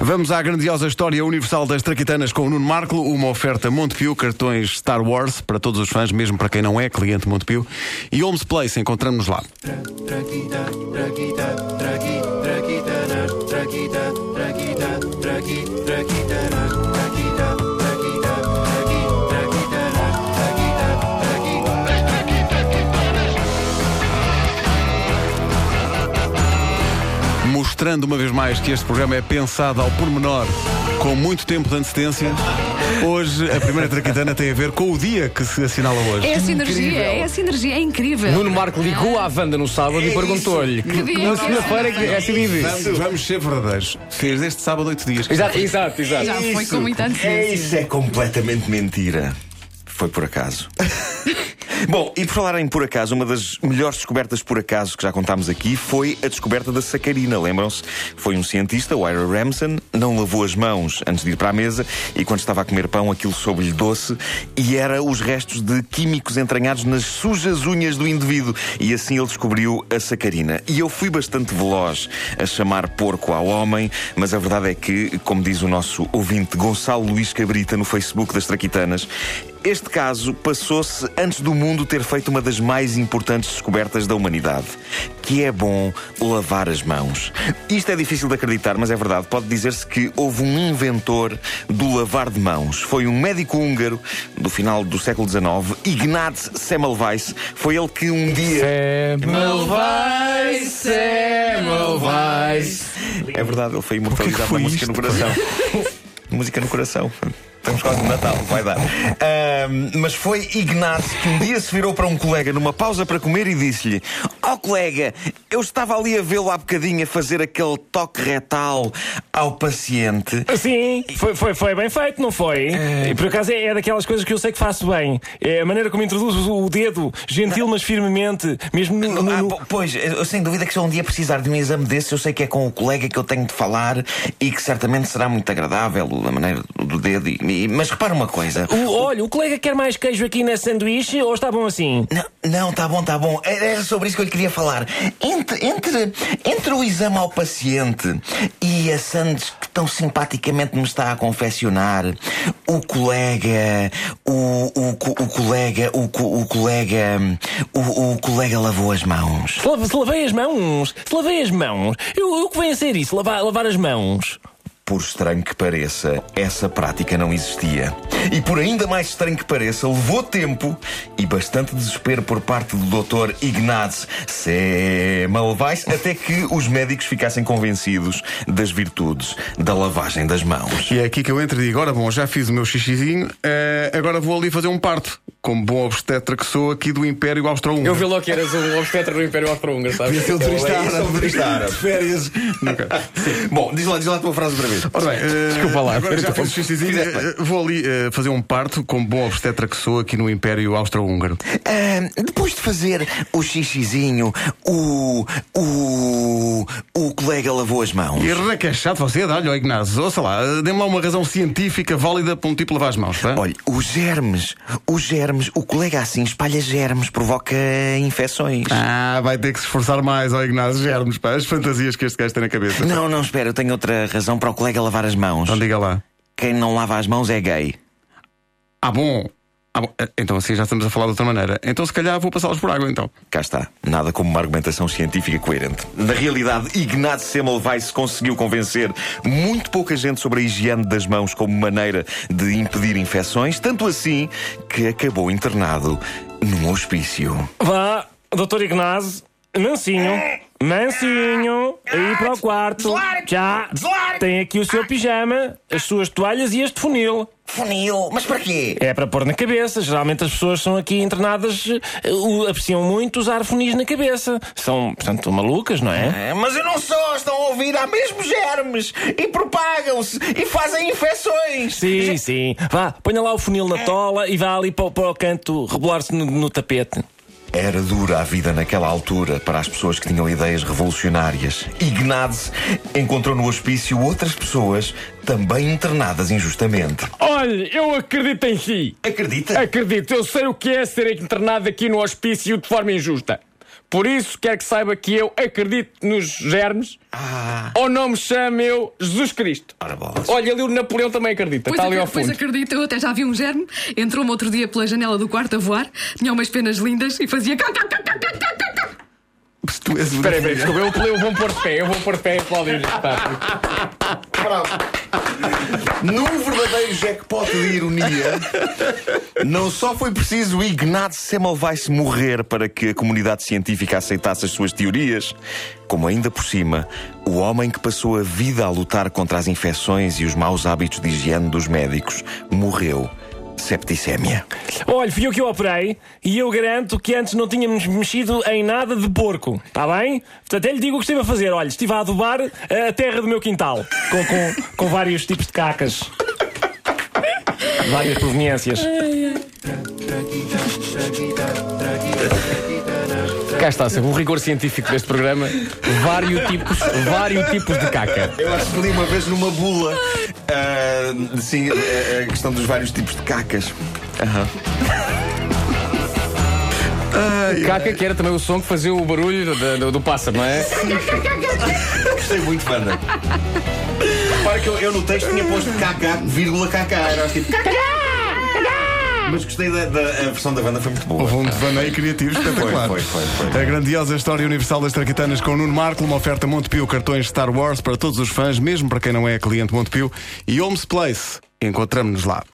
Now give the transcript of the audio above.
Vamos à grandiosa história universal das traquitanas com o Nuno Marco, uma oferta Montepio, cartões Star Wars para todos os fãs, mesmo para quem não é cliente Montepio. E Holmes Place, encontramos-nos lá. Mostrando uma vez mais que este programa é pensado ao pormenor, com muito tempo de antecedência. Hoje, a primeira traquitana tem a ver com o dia que se assinala hoje. É essa energia, é essa energia, é incrível. Nuno Marco ligou à Wanda no sábado e perguntou-lhe que, Que dia na é que é? segunda-feira que é assim. Vamos, vamos ser verdadeiros. Fez este sábado oito dias. Exato, exato, exato. Já foi com muita É, antecedência. isso é completamente mentira. Foi por acaso. Bom, e por falar em por acaso, uma das melhores descobertas por acaso que já contámos aqui foi a descoberta da sacarina. Lembram-se? Foi um cientista, o Ira Ramson, não lavou as mãos antes de ir para a mesa e quando estava a comer pão aquilo soube-lhe doce e era os restos de químicos entranhados nas sujas unhas do indivíduo. E assim ele descobriu a sacarina. E eu fui bastante veloz a chamar porco ao homem, mas a verdade é que, como diz o nosso ouvinte Gonçalo Luís Cabrita no Facebook das Traquitanas, este caso passou-se antes do mundo ter feito uma das mais importantes descobertas da humanidade, que é bom lavar as mãos. Isto é difícil de acreditar, mas é verdade. Pode dizer-se que houve um inventor do lavar de mãos. Foi um médico húngaro do final do século XIX, Ignaz Semmelweis. Foi ele que um dia. Semmelweis, Semmelweis. É verdade, ele foi imortalizado na música isto? no coração. música no coração. Estamos quase no Natal, vai dar. Mas foi Ignaz que um dia se virou para um colega numa pausa para comer e disse-lhe: Ó oh, colega, eu estava ali a vê-lo há bocadinho a fazer aquele toque retal ao paciente. Sim, foi, foi, foi bem feito, não foi? E por acaso é, é daquelas coisas que eu sei que faço bem. É a maneira como introduzo o dedo, gentil mas firmemente, mesmo no. no- Ah, pois, eu sem dúvida que se eu um dia precisar de um exame desse, eu sei que é com o colega que eu tenho de falar e que certamente será muito agradável a maneira do dedo. e- e- mas repara uma coisa. O- olha, o colega quer mais queijo aqui nesse sanduíche ou está bom assim? Não, não, tá bom, tá bom. Era sobre isso que eu lhe queria falar. Entre, entre, entre o exame ao paciente e a Sandes que tão simpaticamente me está a confeccionar, o colega, o, o, o colega, o, o colega, o, o colega lavou as mãos. Se lavei as mãos, se lavei as mãos, eu, eu que venho a ser isso, lavar, lavar as mãos. Por estranho que pareça, essa prática não existia. E por ainda mais estranho que pareça, levou tempo e bastante desespero por parte do Dr. Ignaz Semmelweis até que os médicos ficassem convencidos das virtudes da lavagem das mãos. E é aqui que eu entro e digo: ora bom, já fiz o meu xixizinho, eh, agora vou ali fazer um parto. Como bom obstetra que sou aqui do Império Austro-Húngaro. Eu vi logo que eras um obstetra do Império Austro-Húngaro, sabes? Eu turista É isso, árabe. turista árabe. De férias. Nunca. Bom, diz lá, diz lá a tua frase outra vez. Ora bem, eh, Desculpa lá, agora já fiz o xixizinho, eh, vou ali fazer um parto como bom obstetra que sou aqui no Império Austro-Húngaro. Ah, depois de fazer o xixizinho, o. o. o colega lavou as mãos. E requeixado você, dá-lhe ao Ignazio, ouça lá, dê-me lá uma razão científica válida para um tipo lavar as mãos, tá? Olha, os germes, os germes, o colega assim espalha germes, provoca infecções. Ah, vai ter que se esforçar mais ao Ignazio Germes, pá, as fantasias que este gajo tem na cabeça. Não, não, espera, eu tenho outra razão para o colega lavar as mãos. Então diga lá. Quem não lava as mãos é gay. Ah, bom. Ah, bom. Eh, Então assim já estamos a falar de outra maneira. Então se calhar vou passá-los por água, então. Cá está, nada como uma argumentação científica coerente. Na realidade, Ignaz Semmelweis conseguiu convencer muito pouca gente sobre a higiene das mãos como maneira de impedir infecções, tanto assim que acabou internado num hospício. Vá, doutor Ignazio, mansinho, mansinho, aí para o quarto. Já, tem aqui o seu pijama, as suas toalhas e este funil. Funil, mas para quê? É para pôr na cabeça. Geralmente as pessoas são aqui internadas, o- apreciam muito usar funis na cabeça. São, portanto, malucas, não é? É, Mas eu não sou, estão a ouvir, há mesmo germes e propagam-se e fazem infecções. Sim, sim. Vá, ponha lá o funil na tola e vá ali para, o- para o canto rebolar-se no, no tapete. Era dura a vida naquela altura para as pessoas que tinham ideias revolucionárias. Ignaz encontrou no hospício outras pessoas também internadas injustamente. Olha, eu acredito em si. Acredita? Acredito, eu sei o que é ser internado aqui no hospício de forma injusta. Por isso, quer que saiba que eu acredito nos germes. Ou não me chame eu Jesus Cristo. Ora, bolas. Olha, ali o Napoleão também acredita. Pois, Está ali ao pois fundo. acredito, eu até já vi um germe. Entrou-me outro dia pela janela do quarto a voar, tinha umas penas lindas e fazia. Se tu és o Espera aí, desculpa, eu, eu vou pôr de pé, eu vou pôr de pé e aplaudir. Tá. Num verdadeiro jackpot de ironia, não só foi preciso Ignaz Semmelweis morrer para que a comunidade científica aceitasse as suas teorias, como ainda por cima, o homem que passou a vida a lutar contra as infecções e os maus hábitos de higiene dos médicos morreu. Septicémia. Olha, fui eu que o operei e eu garanto que antes não tínhamos mexido em nada de porco. Está bem? Portanto, até lhe digo o que estive a fazer. Olha, estive a adubar a terra do meu quintal com, com, com vários tipos de cacas. Várias proveniências. Cá está, sempre o rigor científico deste programa. Vários tipos, vários tipos de caca. Eu acho que li uma vez numa bula ah, sim, a, questão dos vários tipos de cacas. Aham. Caca que era também o som que fazia o barulho do, do- do pássaro, não é? Gostei muito, banda. Repara que eu, eu no texto tinha posto KK, vírgula KK. Era tipo Mas gostei da, da a versão da banda, foi muito boa. Um devaneio criativo espetacular. Foi, foi, foi, foi. A grandiosa história universal das Traquitanas com Nuno Marco, uma oferta Montepio cartões Star Wars para todos os fãs, mesmo para quem não é cliente Montepio. E Holmes Place. Encontramos-nos lá.